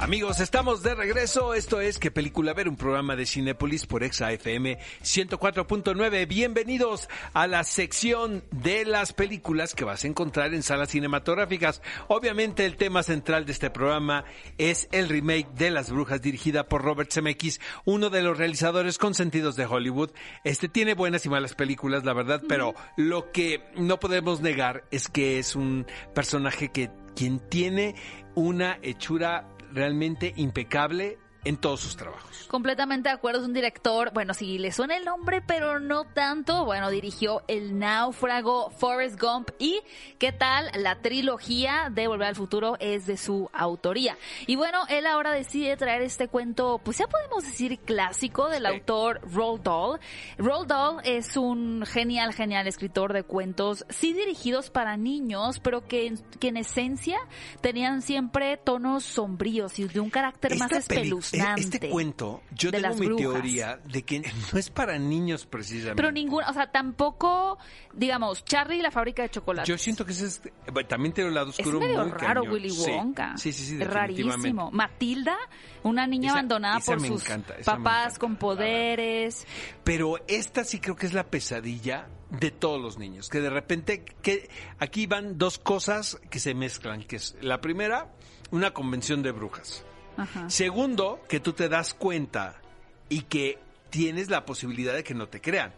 Amigos, estamos de regreso. Esto es ¿Qué película ver? Un programa de Cinépolis por Exa FM 104.9. Bienvenidos a la sección de las películas que vas a encontrar en salas cinematográficas. Obviamente el tema central de este programa es el remake de Las Brujas dirigida por Robert Zemeckis, uno de los realizadores consentidos de Hollywood. Este tiene buenas y malas películas, la verdad, pero lo que no podemos negar es que es un personaje que quien tiene una hechura realmente impecable en todos sus trabajos. Completamente de acuerdo, es un director, bueno, si le suena el nombre, pero no tanto. Bueno, dirigió El Náufrago, Forrest Gump y ¿qué tal? La trilogía de Volver al Futuro es de su autoría. Y bueno, él ahora decide traer este cuento, pues ya podemos decir clásico del Sí. autor Roald Dahl. Roald Dahl es un genial, genial escritor de cuentos, sí dirigidos para niños, pero que, en- que en esencia tenían siempre tonos sombríos y de un carácter más Esta espeluznante. Este cuento, yo de tengo mi brujas. teoría de que no es para niños precisamente. Pero ninguna, o sea, tampoco, digamos, Charlie y la fábrica de chocolate. Yo siento que ese es, bueno, también tiene un lado es oscuro medio muy raro cañón. Willy Sí. Wonka. Sí, sí, sí, Es definitivamente. rarísimo. Matilda, una niña Esa- abandonada esa por sus encanta, papás con poderes. Pero esta sí creo que es la pesadilla de todos los niños, que de repente que aquí van dos cosas que se mezclan, que es la primera, una convención de brujas. Ajá. Segundo, que tú te das cuenta y que tienes la posibilidad de que no te crean.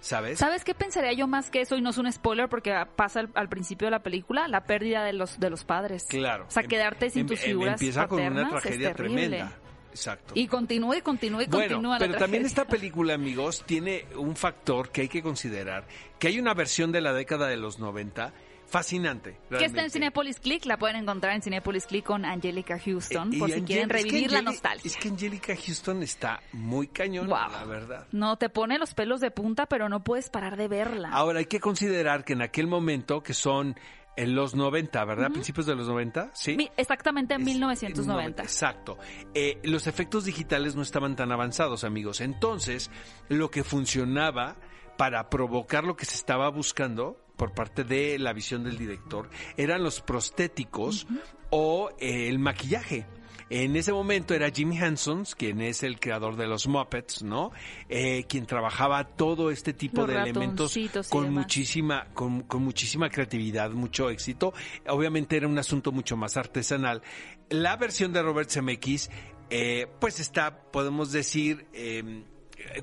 ¿Sabes? ¿Sabes qué pensaría yo más que eso? Y no es un spoiler porque pasa al, al principio de la película, la pérdida de los de los padres. Claro. O sea, Em- quedarte sin em- tus em- figuras Empieza con una paternas es tragedia terrible. tremenda. Exacto. Y continúe, y continúe, y Bueno, continúa la pero también esta película, amigos, tiene un factor que hay que considerar, que hay una versión de la década de los 90 fascinante. Que está en realmente. Cinepolis Click, la pueden encontrar en Cinepolis Click con Angelica Houston, Eh, por si Angel- quieren es que revivir la nostalgia. Es que Angelica Houston está muy cañón, la verdad. No, te pone los pelos de punta, pero no puedes parar de verla. Ahora hay que considerar que en aquel momento, que son en los 90, ¿verdad? Principios de los 90, ¿sí? Exactamente en Es- 1990. Exacto. Eh, los efectos digitales no estaban tan avanzados, amigos. Entonces, lo que funcionaba para provocar lo que se estaba buscando por parte de la visión del director eran los prostéticos o eh, el maquillaje. En ese momento era Jimmy Henson, quien es el creador de los Muppets, ¿no? Eh, quien trabajaba todo este tipo Los de elementos con muchísima, con, con muchísima creatividad, mucho éxito. Obviamente era un asunto mucho más artesanal. La versión de Robert Zemeckis, eh, pues está, podemos decir, eh,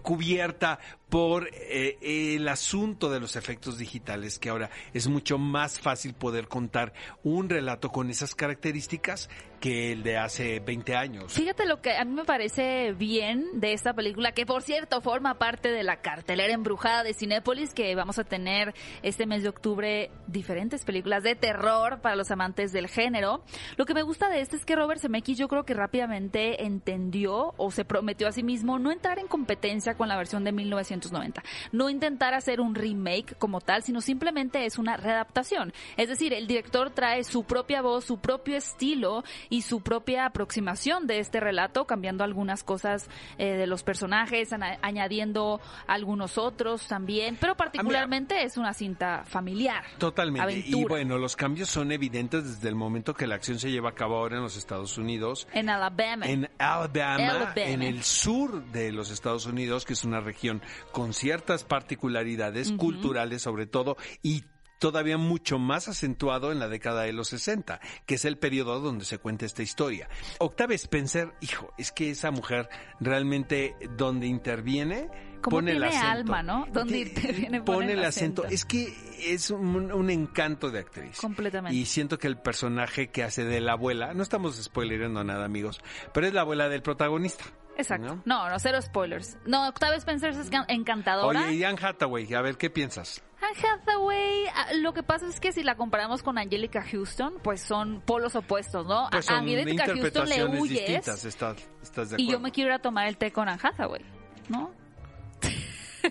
cubierta por eh, el asunto de los efectos digitales, que ahora es mucho más fácil poder contar un relato con esas características que el de hace 20 años. Fíjate lo que a mí me parece bien de esta película, que por cierto forma parte de la cartelera embrujada de Cinépolis, que vamos a tener este mes de octubre diferentes películas de terror para los amantes del género. Lo que me gusta de este es que Robert Zemeckis yo creo que rápidamente entendió o se prometió a sí mismo no entrar en competencia con la versión de 1990, no intentar hacer un remake como tal, sino simplemente es una readaptación. Es decir, el director trae su propia voz, su propio estilo y su propia aproximación de este relato, cambiando algunas cosas eh, de los personajes, añadiendo algunos otros también, pero particularmente es una cinta familiar. Totalmente. Y bueno, los cambios son evidentes desde el momento que la acción se lleva a cabo ahora en los Estados Unidos. En Alabama. En Alabama, Alabama. en el sur de los Estados Unidos, que es una región con ciertas particularidades culturales sobre todo y todavía mucho más acentuado en la década de los 60, que es el periodo donde se cuenta esta historia. Octavia Spencer, hijo, es que esa mujer realmente donde interviene Como pone el acento. alma, ¿no? Donde interviene, pone el acento. acento. Es que es un, un encanto de actriz. Completamente. Y siento que el personaje que hace de la abuela, no estamos spoilerando nada, amigos, pero es la abuela del protagonista. Exacto. ¿no? No, cero spoilers. No, Octavia Spencer es can- encantadora. Oye, y Anne Hathaway, a ver qué piensas. Anne Hathaway, ah, lo que pasa es que si la comparamos con Angelica Houston, pues son polos opuestos, ¿no? Pues a Angelica Houston le huyes distintas, estás, estás de y yo me quiero ir a tomar el té con Anne Hathaway, ¿no?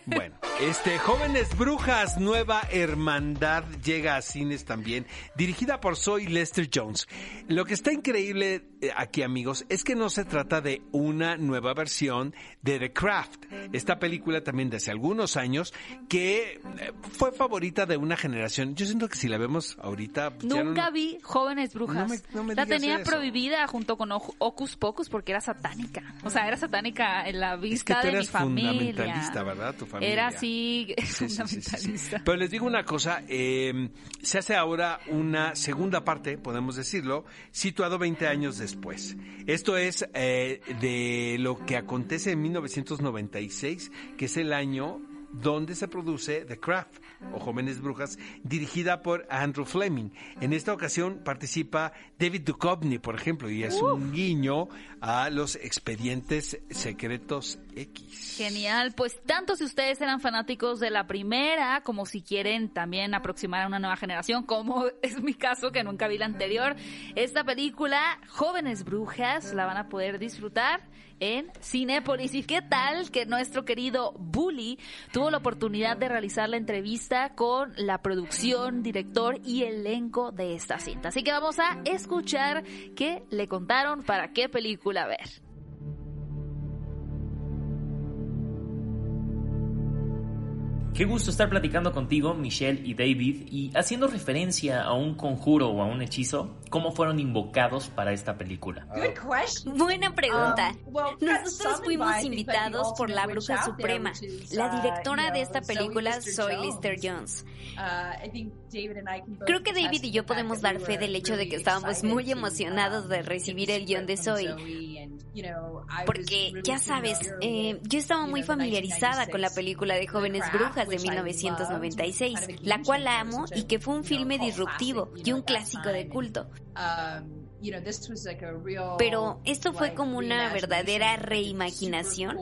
Bueno, Este, Jóvenes Brujas, Nueva Hermandad llega a cines también, dirigida por Zoe Lester Jones. Lo que está increíble eh, aquí, amigos, es que no se trata de una nueva versión de The Craft, esta película también de hace algunos años que eh, fue favorita de una generación. Yo siento que si la vemos ahorita... pues, Nunca vi Jóvenes Brujas. No me- no me la tenía eso. prohibida junto con Oc- Ocus Pocus porque era satánica. O sea, era satánica en la Es que vista tú de mi eras familia. fundamentalista, ¿verdad? Tu familia. Era así, Sí, sí. fundamentalista. Pero les digo una cosa, eh, se hace ahora una segunda parte, podemos decirlo, situado 20 años después. Esto es eh, de lo que acontece en 1996, que es el año donde se produce The Craft o Jóvenes Brujas, dirigida por Andrew Fleming. En esta ocasión participa David Duchovny, por ejemplo, y es un guiño a los expedientes secretos Genial, pues tanto si ustedes eran fanáticos de la primera, como si quieren también aproximar a una nueva generación, como es mi caso que nunca vi la anterior, esta película, Jóvenes Brujas, la van a poder disfrutar en Cinépolis. ¿Y qué tal que nuestro querido Bully tuvo la oportunidad de realizar la entrevista con la producción, director y elenco de esta cinta? Así que vamos a escuchar qué le contaron para qué película ver. Qué gusto estar platicando contigo, Michelle y David, y haciendo referencia a un conjuro o a un hechizo, ¿cómo fueron invocados para esta película? Buena pregunta. Um, Nosotros fuimos invitados por la bruja suprema, la uh, directora de esta película, Jones. Lister Jones. Uh, Creo que David y yo podemos dar fe del hecho de que estábamos muy to, emocionados um, de recibir el guion de secret Porque ya sabes, eh, yo estaba muy familiarizada con la 1996 película de Jóvenes Brujas de which I loved, which was kind 1996, of a la cual amo y que fue un filme disruptivo y un clásico de culto. Pero esto fue como una verdadera reimaginación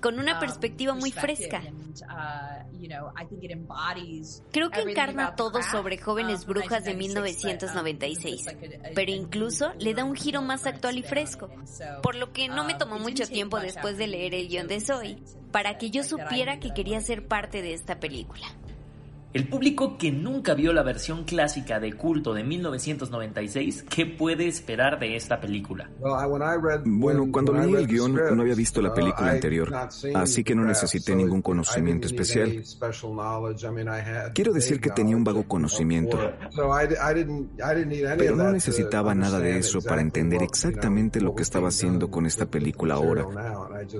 con una um, perspectiva muy fresca. uh, Creo que encarna todo sobre Jóvenes Brujas de 1996, but, um, 1996, it's like a- a- pero incluso le da un giro más actual y fresco, por lo que no me um, tomó mucho tiempo después de leer el guion de Zoe para que yo supiera que quería ser parte de esta película. El público que nunca vio la versión clásica de culto de 1996, ¿qué puede esperar de esta película? Bueno, cuando leí el guion no había visto la película anterior, así que no necesité ningún conocimiento especial. Quiero decir que tenía un vago conocimiento, pero no necesitaba nada de eso para entender exactamente lo que estaba haciendo con esta película ahora.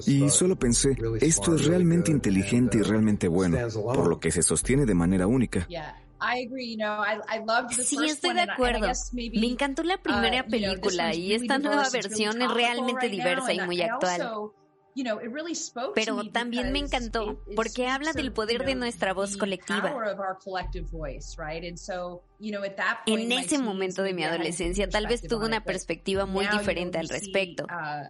Y solo pensé, esto es realmente inteligente y realmente bueno, por lo que se sostiene de manera única. Yeah, I agree. You know, I, I loved the Sí, estoy de acuerdo. Me encantó la primera uh, this película y really esta nueva versión es realmente diversa y and muy actual. also, you know, it really spoke to Pero también me because encantó porque habla del of, poder de nuestra voz colectiva. So, En my ese momento de mi adolescencia tal vez perspective tuve una it, but perspectiva muy diferente al see, respecto. uh,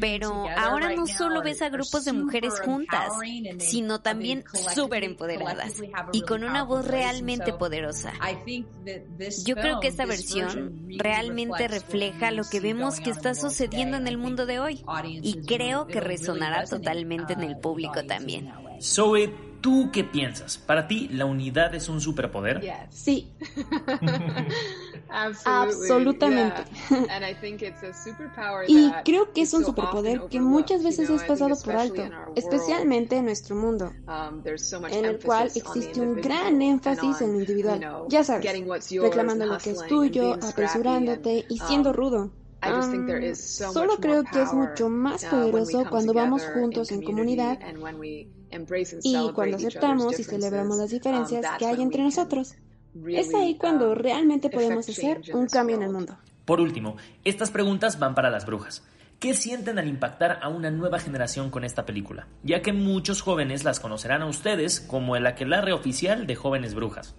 Pero together ahora no solo ves a grupos de mujeres juntas, sino también súper empoderadas y really con una powerful voz realmente so, poderosa. I think that this Yo creo que esta versión version really realmente reflects what refleja we lo que see vemos que está the world sucediendo en today. el I mundo think de hoy y will- creo que resonará resonate, totalmente en uh, el with público también. way. Zoe, ¿tú qué piensas? ¿Para ti la unidad es un superpoder? Sí, Absolutamente. y creo que es un superpoder que muchas veces es pasado por alto, especialmente en nuestro mundo, en el cual existe un gran énfasis en lo individual. Ya sabes, reclamando lo que es tuyo, apresurándote y siendo rudo. Um, solo creo que es mucho más poderoso cuando vamos juntos en comunidad y cuando aceptamos y celebramos las diferencias que hay entre nosotros. Es ahí cuando realmente podemos hacer un cambio en el mundo. Por último, estas preguntas van para las brujas. ¿Qué sienten al impactar a una nueva generación con esta película? Ya que muchos jóvenes las conocerán a ustedes como el aquelarre oficial de jóvenes brujas.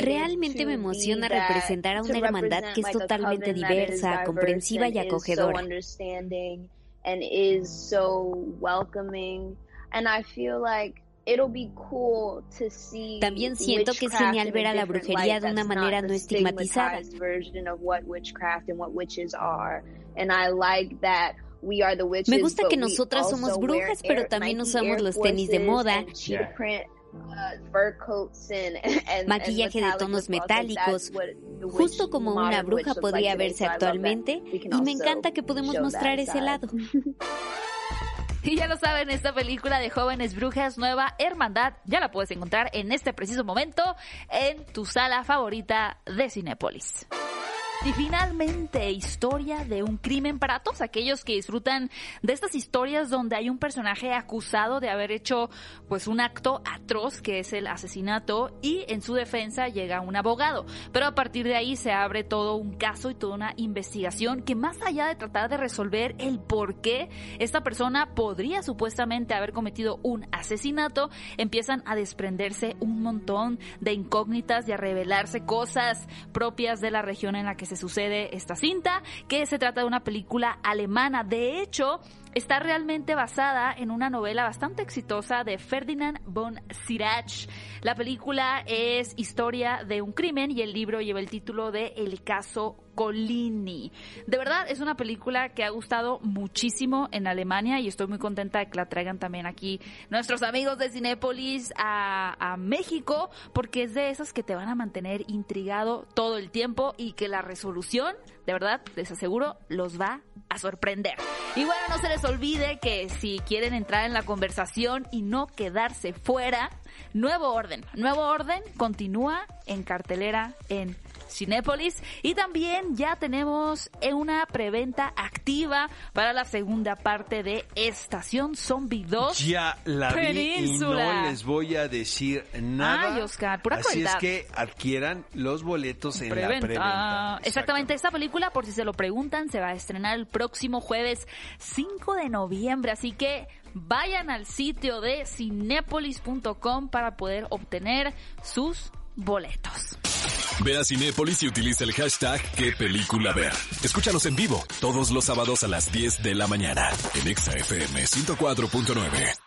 Realmente me emociona representar a una hermandad que es totalmente diversa, comprensiva y acogedora. También siento que es genial ver a la brujería de una manera no estigmatizada. Me gusta que nosotras somos brujas, pero también usamos los tenis de moda. Maquillaje de tonos metálicos, justo como una bruja podría verse actualmente, y me encanta que podemos mostrar ese lado. Y ya lo saben, esta película de jóvenes brujas, nueva Hermandad, ya la puedes encontrar en este preciso momento en tu sala favorita de Cinépolis. Y finalmente, historia de un crimen para todos aquellos que disfrutan de estas historias donde hay un personaje acusado de haber hecho pues un acto atroz que es el asesinato y en su defensa llega un abogado. Pero a partir de ahí se abre todo un caso y toda una investigación que más allá de tratar de resolver el por qué esta persona podría supuestamente haber cometido un asesinato, empiezan a desprenderse un montón de incógnitas y a revelarse cosas propias de la región en la que se sucede esta cinta, que se trata de una película alemana. De hecho, está realmente basada en una novela bastante exitosa de Ferdinand von Sirach. La película es historia de un crimen y el libro lleva el título de El caso Colini. De verdad, es una película que ha gustado muchísimo en Alemania y estoy muy contenta de que la traigan también aquí nuestros amigos de Cinépolis a, a México, porque es de esas que te van a mantener intrigado todo el tiempo y que la resolución, de verdad, les aseguro, los va a sorprender. Y bueno, no se les olvide que si quieren entrar en la conversación y no quedarse fuera, Nuevo Orden. Nuevo Orden continúa en cartelera en Cinépolis. Y también ya tenemos una preventa activa para la segunda parte de Estación Zombie 2. Ya la vi y no les voy a decir nada. Ay, Oscar, pura Así es que adquieran los boletos en la preventa. Exactamente, esta película, por si se lo preguntan, se va a estrenar el próximo jueves 5 de noviembre. Así que vayan al sitio de cinepolis.com para poder obtener sus boletos. Ve a Cinépolis y utiliza el hashtag qué película ver. Escúchanos en vivo todos los sábados a las 10 de la mañana en ExaFM 104.9.